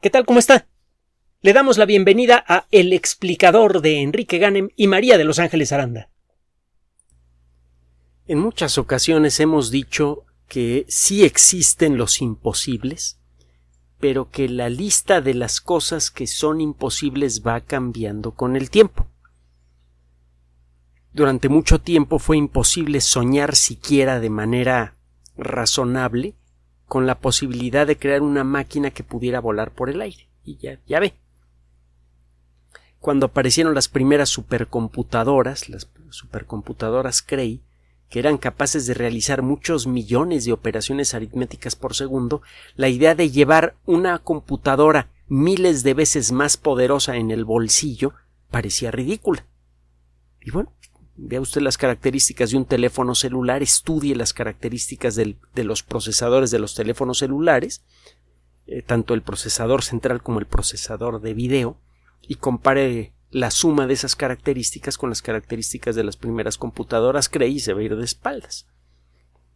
¿Qué tal? ¿Cómo está? Le damos la bienvenida a El explicador de Enrique Ganem y María de Los Ángeles Aranda. En muchas ocasiones hemos dicho que sí existen los imposibles, pero que la lista de las cosas que son imposibles va cambiando con el tiempo. Durante mucho tiempo fue imposible soñar siquiera de manera razonable con la posibilidad de crear una máquina que pudiera volar por el aire. Y ya, ya ve. Cuando aparecieron las primeras supercomputadoras, las supercomputadoras Cray, que eran capaces de realizar muchos millones de operaciones aritméticas por segundo, la idea de llevar una computadora miles de veces más poderosa en el bolsillo parecía ridícula. Y bueno, Vea usted las características de un teléfono celular, estudie las características de los procesadores de los teléfonos celulares, eh, tanto el procesador central como el procesador de video, y compare la suma de esas características con las características de las primeras computadoras Cray y se va a ir de espaldas.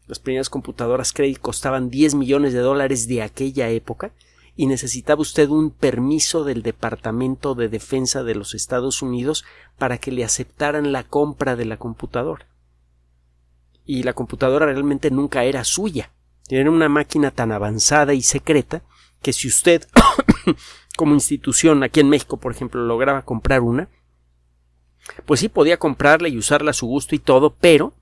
Las primeras computadoras Cray costaban 10 millones de dólares de aquella época y necesitaba usted un permiso del Departamento de Defensa de los Estados Unidos para que le aceptaran la compra de la computadora. Y la computadora realmente nunca era suya. Era una máquina tan avanzada y secreta que si usted, como institución aquí en México, por ejemplo, lograba comprar una, pues sí podía comprarla y usarla a su gusto y todo, pero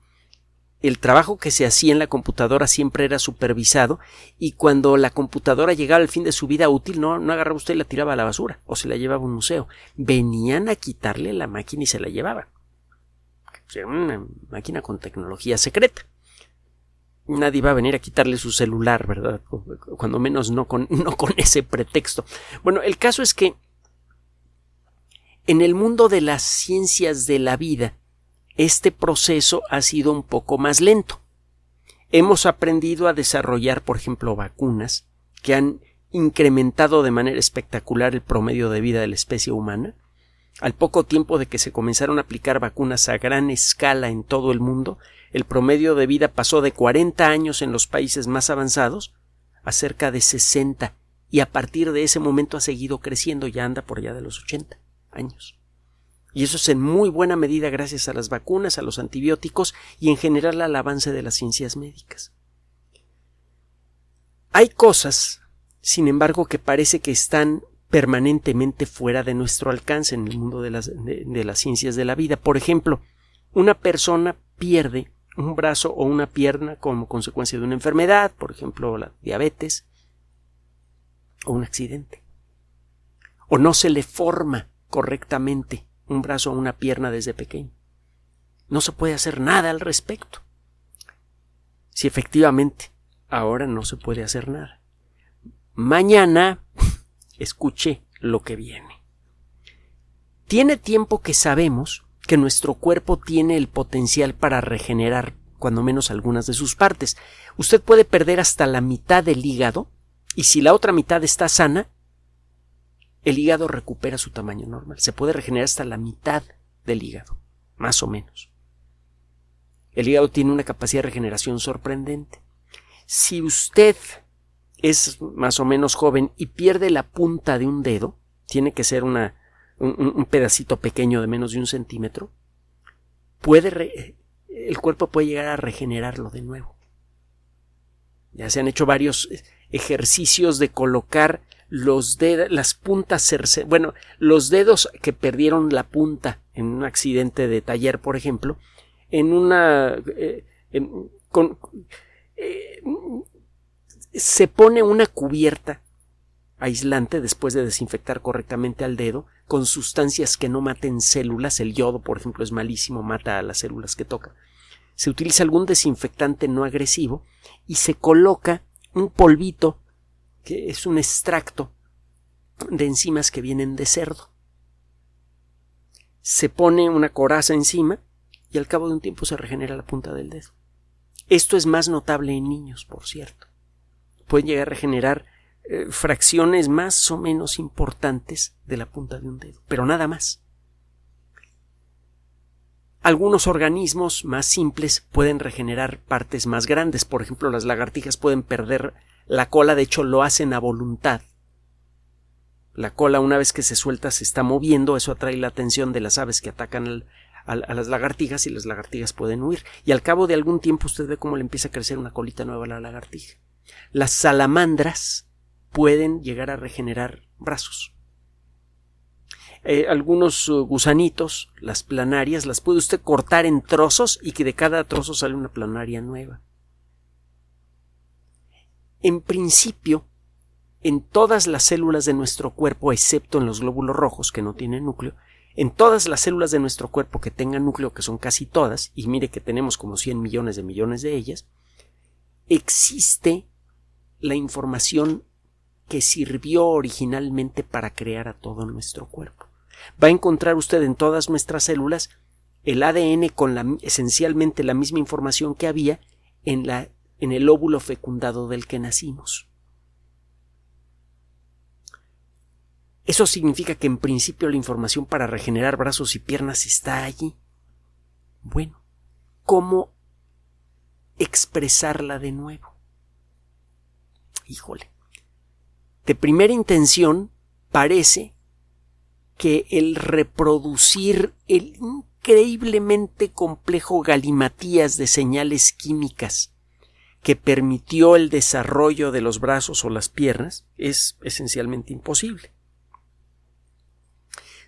el trabajo que se hacía en la computadora siempre era supervisado y cuando la computadora llegaba al fin de su vida útil no, no agarraba usted y la tiraba a la basura o se la llevaba a un museo. Venían a quitarle la máquina y se la llevaban. Una máquina con tecnología secreta. Nadie va a venir a quitarle su celular, ¿verdad? Cuando menos no con, no con ese pretexto. Bueno, el caso es que en el mundo de las ciencias de la vida, este proceso ha sido un poco más lento. Hemos aprendido a desarrollar, por ejemplo, vacunas que han incrementado de manera espectacular el promedio de vida de la especie humana. Al poco tiempo de que se comenzaron a aplicar vacunas a gran escala en todo el mundo, el promedio de vida pasó de 40 años en los países más avanzados a cerca de 60 y a partir de ese momento ha seguido creciendo, ya anda por allá de los 80 años. Y eso es en muy buena medida gracias a las vacunas, a los antibióticos y en general al avance de las ciencias médicas. Hay cosas, sin embargo, que parece que están permanentemente fuera de nuestro alcance en el mundo de las, de, las ciencias de la vida. Por ejemplo, una persona pierde un brazo o una pierna como consecuencia de una enfermedad, por ejemplo, la diabetes, o un accidente. O no se le forma correctamente un brazo o una pierna desde pequeño. No se puede hacer nada al respecto. Si efectivamente ahora no se puede hacer nada. Mañana escuche lo que viene. Tiene tiempo que sabemos que nuestro cuerpo tiene el potencial para regenerar cuando menos algunas de sus partes. Usted puede perder hasta la mitad del hígado y si la otra mitad está sana, el hígado recupera su tamaño normal. Se puede regenerar hasta la mitad del hígado, más o menos. El hígado tiene una capacidad de regeneración sorprendente. Si usted es más o menos joven y pierde la punta de un dedo, tiene que ser una, un, pedacito pequeño de menos de un centímetro, puede el cuerpo puede llegar a regenerarlo de nuevo. Ya se han hecho varios ejercicios de colocar los dedos, las puntas, bueno, los dedos que perdieron la punta en un accidente de taller, por ejemplo, en una, eh, con, eh, se pone una cubierta aislante después de desinfectar correctamente al dedo con sustancias que no maten células. El yodo, por ejemplo, es malísimo, mata a las células que toca. Se utiliza algún desinfectante no agresivo y se coloca un polvito que es un extracto de enzimas que vienen de cerdo. Se pone una coraza encima y al cabo de un tiempo se regenera la punta del dedo. Esto es más notable en niños, por cierto. Pueden llegar a regenerar eh, fracciones más o menos importantes de la punta de un dedo, pero nada más. Algunos organismos más simples pueden regenerar partes más grandes, por ejemplo las lagartijas pueden perder la cola, de hecho, lo hacen a voluntad La cola, una vez que se suelta, se está moviendo, eso atrae la atención de las aves que atacan a, las lagartijas y las lagartijas pueden huir. Y al cabo de algún tiempo usted ve cómo le empieza a crecer una colita nueva a la lagartija. Las salamandras pueden llegar a regenerar brazos. Eh, algunos uh, gusanitos, las planarias, las puede usted cortar en trozos y que de cada trozo sale una planaria nueva. En principio, en todas las células de nuestro cuerpo, excepto en los glóbulos rojos que no tienen núcleo, en todas las células de nuestro cuerpo que tengan núcleo, que son casi todas, y mire que tenemos como 100 millones de millones de ellas, existe la información que sirvió originalmente para crear a todo nuestro cuerpo. Va a encontrar usted en todas nuestras células el ADN con esencialmente la misma información que había en, la, en el óvulo fecundado del que nacimos. Eso significa que en principio la información para regenerar brazos y piernas está allí. Bueno, ¿cómo expresarla de nuevo? Híjole. De primera intención parece que el reproducir el increíblemente complejo galimatías de señales químicas que permitió el desarrollo de los brazos o las piernas es esencialmente imposible.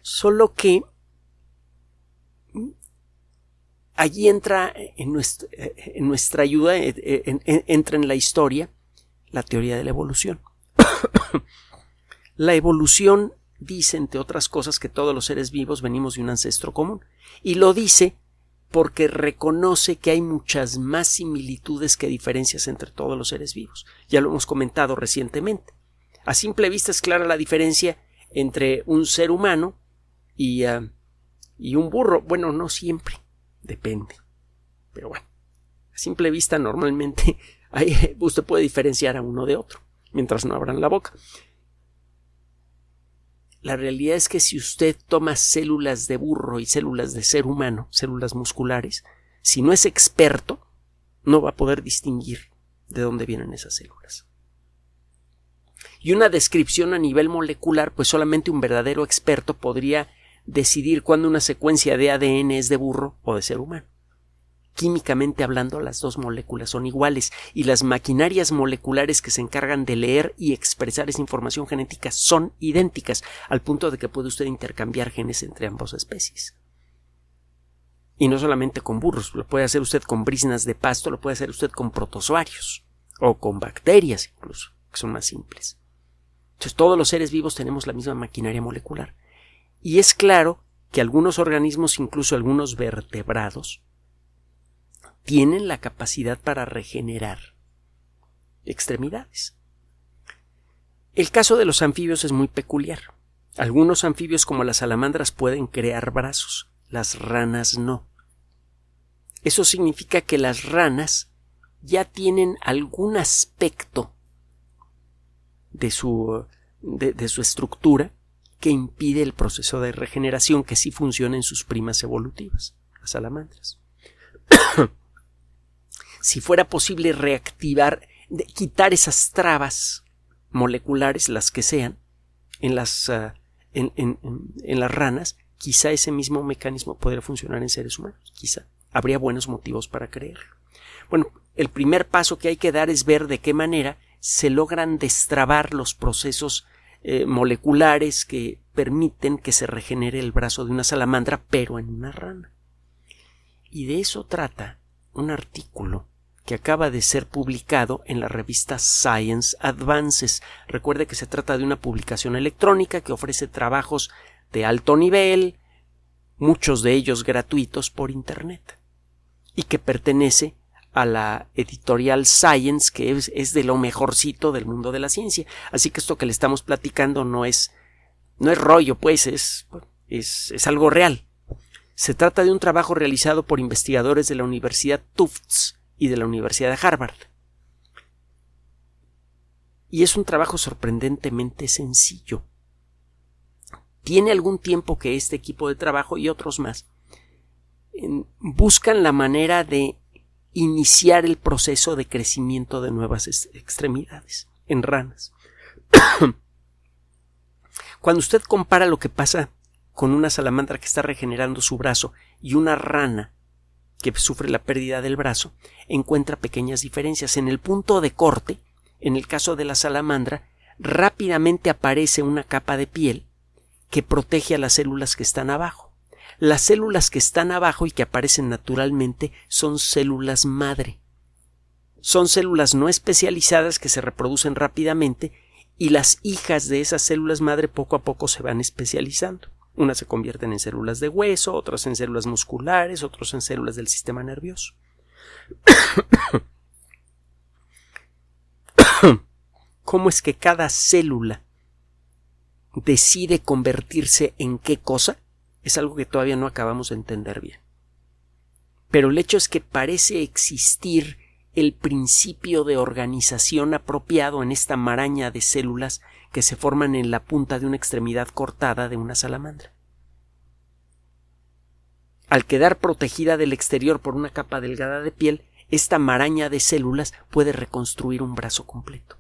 Solo que allí entra en nuestra, ayuda, entra en la historia la teoría de la evolución. la evolución dice, entre otras cosas, que todos los seres vivos venimos de un ancestro común. Y lo dice porque reconoce que hay muchas más similitudes que diferencias entre todos los seres vivos. Ya lo hemos comentado recientemente. A simple vista es clara la diferencia entre un ser humano y, ah, y un burro. Bueno, no siempre, depende. Pero bueno, a simple vista normalmente usted puede diferenciar a uno de otro, mientras no abran la boca. La realidad es que si usted toma células de burro y células de ser humano, células musculares, si no es experto, no va a poder distinguir de dónde vienen esas células. Y una descripción a nivel molecular, pues solamente un verdadero experto podría decidir cuándo una secuencia de ADN es de burro o de ser humano. Químicamente hablando, las dos moléculas son iguales y las maquinarias moleculares que se encargan de leer y expresar esa información genética son idénticas, al punto de que puede usted intercambiar genes entre ambas especies. Y no solamente con burros, lo puede hacer usted con brisnas de pasto, lo puede hacer usted con protozoarios o con bacterias incluso, que son más simples. Entonces todos los seres vivos tenemos la misma maquinaria molecular. Y es claro que algunos organismos, incluso algunos vertebrados, tienen la capacidad para regenerar extremidades. El caso de los anfibios es muy peculiar. Algunos anfibios como las salamandras pueden crear brazos, las ranas no. Eso significa que las ranas ya tienen algún aspecto de su, de, su estructura que impide el proceso de regeneración que sí funciona en sus primas evolutivas, las salamandras. si fuera posible reactivar, quitar esas trabas moleculares, las que sean, en las, ah, en, en, las ranas, quizá ese mismo mecanismo podría funcionar en seres humanos. Quizá habría buenos motivos para creerlo. Bueno, el primer paso que hay que dar es ver de qué manera se logran destrabar los procesos eh, moleculares que permiten que se regenere el brazo de una salamandra, pero en una rana. Y de eso trata un artículo que acaba de ser publicado en la revista Science Advances. Recuerde que se trata de una publicación electrónica que ofrece trabajos de alto nivel, muchos de ellos gratuitos por Internet, y que pertenece a la editorial Science, que es, de lo mejorcito del mundo de la ciencia. Así que esto que le estamos platicando no es, no es rollo, pues es, es, es algo real. Se trata de un trabajo realizado por investigadores de la Universidad Tufts y de la Universidad de Harvard. Y es un trabajo sorprendentemente sencillo. Tiene algún tiempo que este equipo de trabajo y otros más buscan la manera de iniciar el proceso de crecimiento de nuevas extremidades en ranas. Cuando usted compara lo que pasa con una salamandra que está regenerando su brazo y una rana que sufre la pérdida del brazo, encuentra pequeñas diferencias. En el punto de corte, en el caso de la salamandra, rápidamente aparece una capa de piel que protege a las células que están abajo. Las células que están abajo y que aparecen naturalmente son células madre. Son células no especializadas que se reproducen rápidamente y las hijas de esas células madre poco a poco se van especializando. Unas se convierten en células de hueso, otras en células musculares, otras en células del sistema nervioso. ¿Cómo es que cada célula decide convertirse en qué cosa? Es algo que todavía no acabamos de entender bien. Pero el hecho es que parece existir el principio de organización apropiado en esta maraña de células que se forman en la punta de una extremidad cortada de una salamandra. Al quedar protegida del exterior por una capa delgada de piel, esta maraña de células puede reconstruir un brazo completo.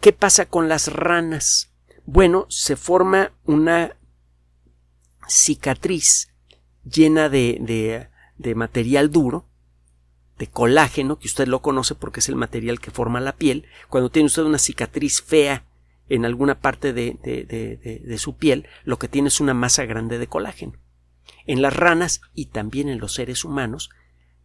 ¿Qué pasa con las ranas? Bueno, se forma una cicatriz llena de, de, de material duro de colágeno, que usted lo conoce porque es el material que forma la piel, cuando tiene usted una cicatriz fea en alguna parte de, de, su piel, lo que tiene es una masa grande de colágeno. En las ranas y también en los seres humanos,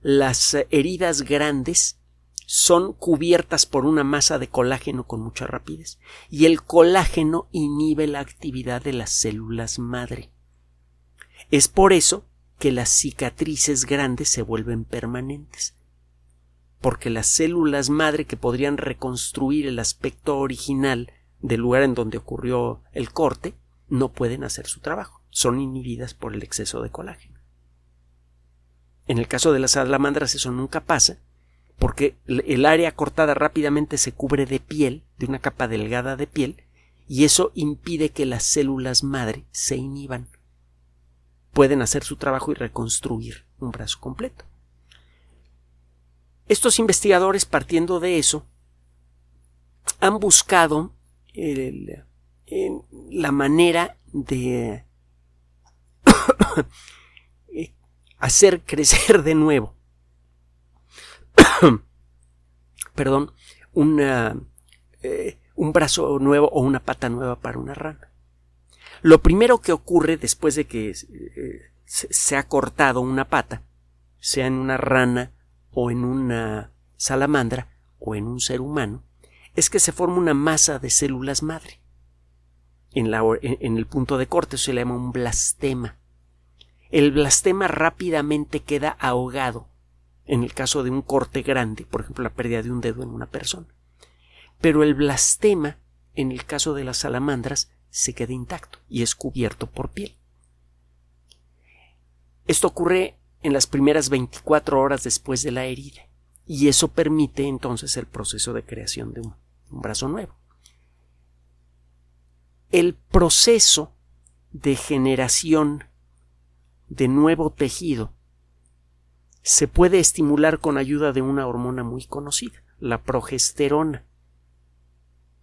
las heridas grandes son cubiertas por una masa de colágeno con mucha rapidez y el colágeno inhibe la actividad de las células madre. Es por eso que las cicatrices grandes se vuelven permanentes porque las células madre que podrían reconstruir el aspecto original del lugar en donde ocurrió el corte no pueden hacer su trabajo, son inhibidas por el exceso de colágeno. En el caso de las salamandras eso nunca pasa, porque el área cortada rápidamente se cubre de piel, de una capa delgada de piel, y eso impide que las células madre se inhiban. Pueden hacer su trabajo y reconstruir un brazo completo. Estos investigadores, partiendo de eso, han buscado la manera de hacer crecer de nuevo, perdón, eh, un brazo nuevo o una pata nueva para una rana. Lo primero que ocurre después de que eh, se ha cortado una pata, sea en una rana o en una salamandra o en un ser humano es que se forma una masa de células madre. En, la, en, el punto de corte se le llama un blastema. El blastema rápidamente queda ahogado en el caso de un corte grande, por ejemplo la pérdida de un dedo en una persona. Pero el blastema, en el caso de las salamandras, se queda intacto y es cubierto por piel. Esto ocurre en las primeras 24 horas después de la herida. Y eso permite entonces el proceso de creación de un, brazo nuevo. El proceso de generación de nuevo tejido se puede estimular con ayuda de una hormona muy conocida, la progesterona.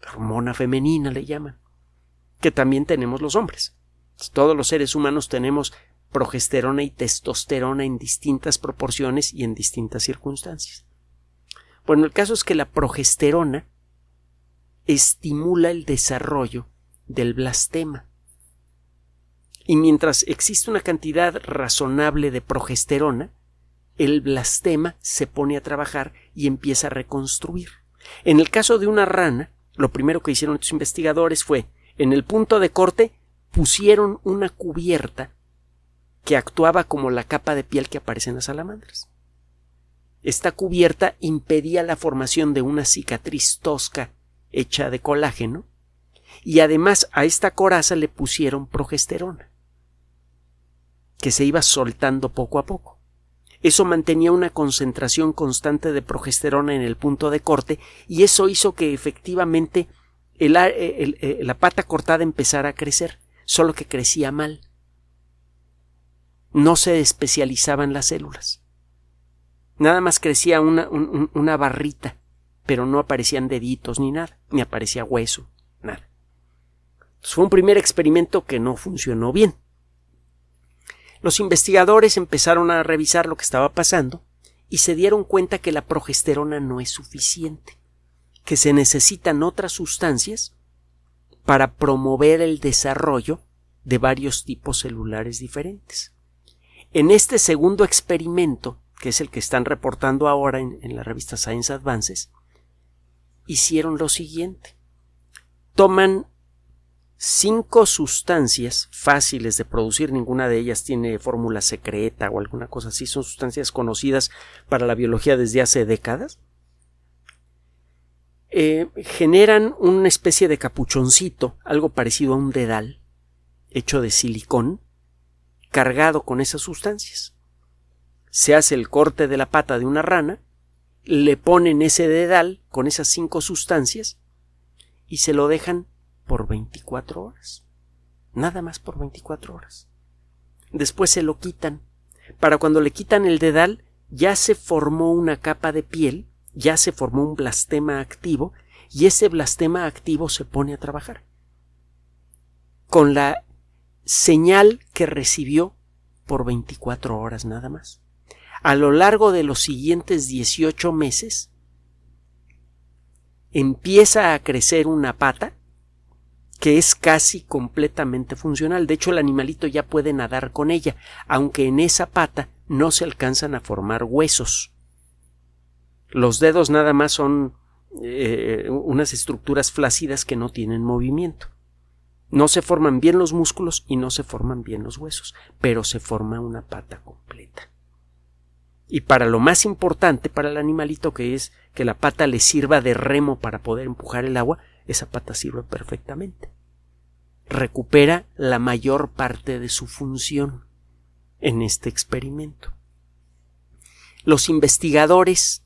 Hormona femenina le llaman, que también tenemos los hombres. Todos los seres humanos tenemos progesterona y testosterona en distintas proporciones y en distintas circunstancias. Bueno, el caso es que la progesterona estimula el desarrollo del blastema. Y mientras existe una cantidad razonable de progesterona, el blastema se pone a trabajar y empieza a reconstruir. En el caso de una rana, lo primero que hicieron estos investigadores fue, en el punto de corte, pusieron una cubierta que actuaba como la capa de piel que aparece en las salamandras. Esta cubierta impedía la formación de una cicatriz tosca hecha de colágeno y además a esta coraza le pusieron progesterona que se iba soltando poco a poco. Eso mantenía una concentración constante de progesterona en el punto de corte y eso hizo que efectivamente la pata cortada empezara a crecer, solo que crecía mal no se especializaban las células. Nada más crecía una, una barrita, pero no aparecían deditos ni nada, ni aparecía hueso, nada. fue un primer experimento que no funcionó bien. Los investigadores empezaron a revisar lo que estaba pasando y se dieron cuenta que la progesterona no es suficiente, que se necesitan otras sustancias para promover el desarrollo de varios tipos celulares diferentes. En este segundo experimento, que es el que están reportando ahora en, la revista Science Advances, hicieron lo siguiente. Toman cinco sustancias fáciles de producir, ninguna de ellas tiene fórmula secreta o alguna cosa así, son sustancias conocidas para la biología desde hace décadas. Eh, generan una especie de capuchoncito, algo parecido a un dedal, hecho de silicón, cargado con esas sustancias. Se hace el corte de la pata de una rana, le ponen ese dedal con esas cinco sustancias y se lo dejan por 24 horas. Nada más por 24 horas. Después se lo quitan. Para cuando le quitan el dedal, ya se formó una capa de piel, ya se formó un blastema activo, y ese blastema activo se pone a trabajar. Con la señal que recibió por 24 horas nada más. A lo largo de los siguientes 18 meses, empieza a crecer una pata que es casi completamente funcional. De hecho, el animalito ya puede nadar con ella, aunque en esa pata no se alcanzan a formar huesos. Los dedos nada más son eh, unas estructuras flácidas que no tienen movimiento. No se forman bien los músculos y no se forman bien los huesos, pero se forma una pata completa. Y para lo más importante para el animalito que es que la pata le sirva de remo para poder empujar el agua, esa pata sirve perfectamente. Recupera la mayor parte de su función en este experimento. Los investigadores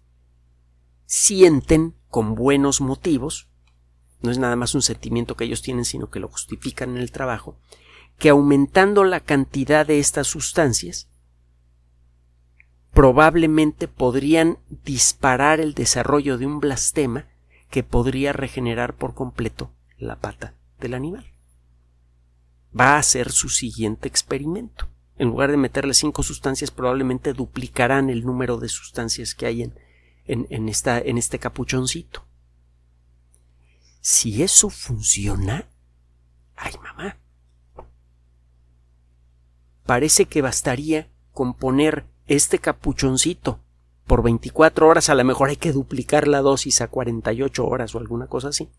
sienten con buenos motivos, no es nada más un sentimiento que ellos tienen, sino que lo justifican en el trabajo, que aumentando la cantidad de estas sustancias, probablemente podrían disparar el desarrollo de un blastema que podría regenerar por completo la pata del animal. Va a ser su siguiente experimento. En lugar de meterle cinco sustancias, probablemente duplicarán el número de sustancias que hay en, en, esta, en este capuchoncito. Si eso funciona, ay mamá, parece que bastaría con poner este capuchoncito por 24 horas, a lo mejor hay que duplicar la dosis a 48 horas o alguna cosa así.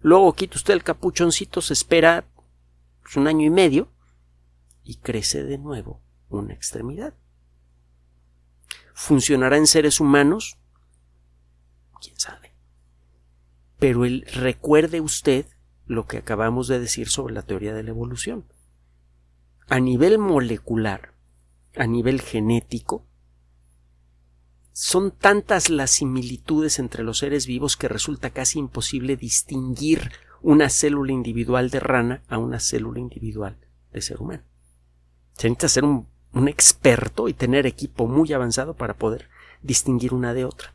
Luego quita usted el capuchoncito, se espera pues, un año y medio y crece de nuevo una extremidad. ¿Funcionará en seres humanos? ¿Quién sabe? Pero recuerde usted lo que acabamos de decir sobre la teoría de la evolución. A nivel molecular, a nivel genético, son tantas las similitudes entre los seres vivos que resulta casi imposible distinguir una célula individual de rana a una célula individual de ser humano. Se necesita ser un, un experto y tener equipo muy avanzado para poder distinguir una de otra.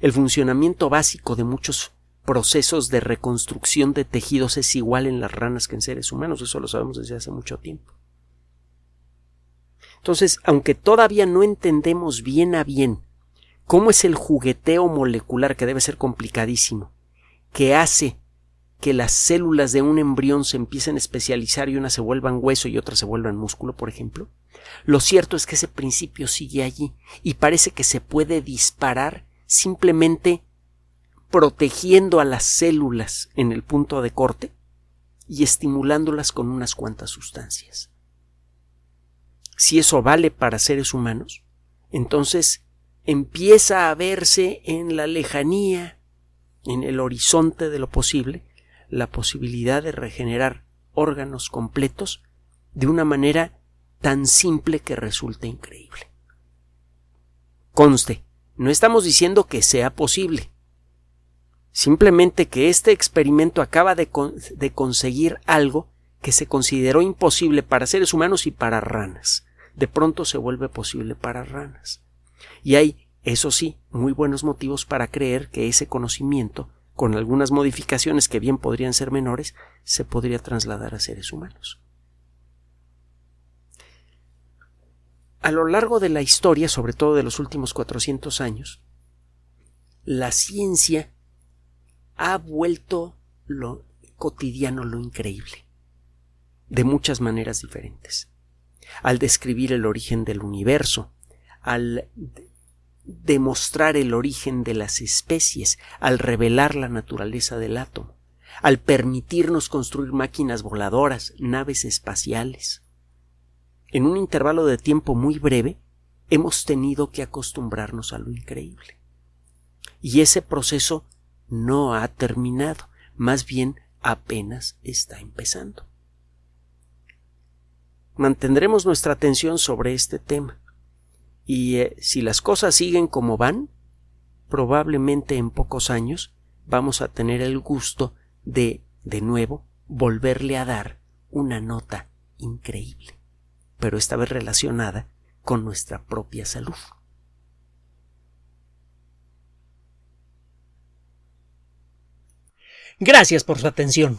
El funcionamiento básico de muchos procesos de reconstrucción de tejidos es igual en las ranas que en seres humanos, eso lo sabemos desde hace mucho tiempo. Entonces, aunque todavía no entendemos bien a bien cómo es el jugueteo molecular, que debe ser complicadísimo, que hace que las células de un embrión se empiecen a especializar y unas se vuelvan hueso y otras se vuelvan músculo, por ejemplo, lo cierto es que ese principio sigue allí y parece que se puede disparar simplemente protegiendo a las células en el punto de corte y estimulándolas con unas cuantas sustancias si eso vale para seres humanos, entonces empieza a verse en la lejanía, en el horizonte de lo posible, la posibilidad de regenerar órganos completos de una manera tan simple que resulte increíble. Conste, no estamos diciendo que sea posible, simplemente que este experimento acaba de, de conseguir algo que se consideró imposible para seres humanos y para ranas. De pronto se vuelve posible para ranas. Y hay, eso sí, muy buenos motivos para creer que ese conocimiento con algunas modificaciones que bien podrían ser menores, se podría trasladar a seres humanos. A lo largo de la historia, sobre todo de los últimos 400 años, la ciencia ha vuelto lo cotidiano, lo increíble, de muchas maneras diferentes. Al describir el origen del universo, al demostrar el origen de las especies, al revelar la naturaleza del átomo, al permitirnos construir máquinas voladoras, naves espaciales. En un intervalo de tiempo muy breve, hemos tenido que acostumbrarnos a lo increíble. Y ese proceso no ha terminado, más bien apenas está empezando. Mantendremos nuestra atención sobre este tema y eh, si las cosas siguen como van, probablemente en pocos años vamos a tener el gusto de, de nuevo, volverle a dar una nota increíble, pero esta vez relacionada con nuestra propia salud. Gracias por su atención.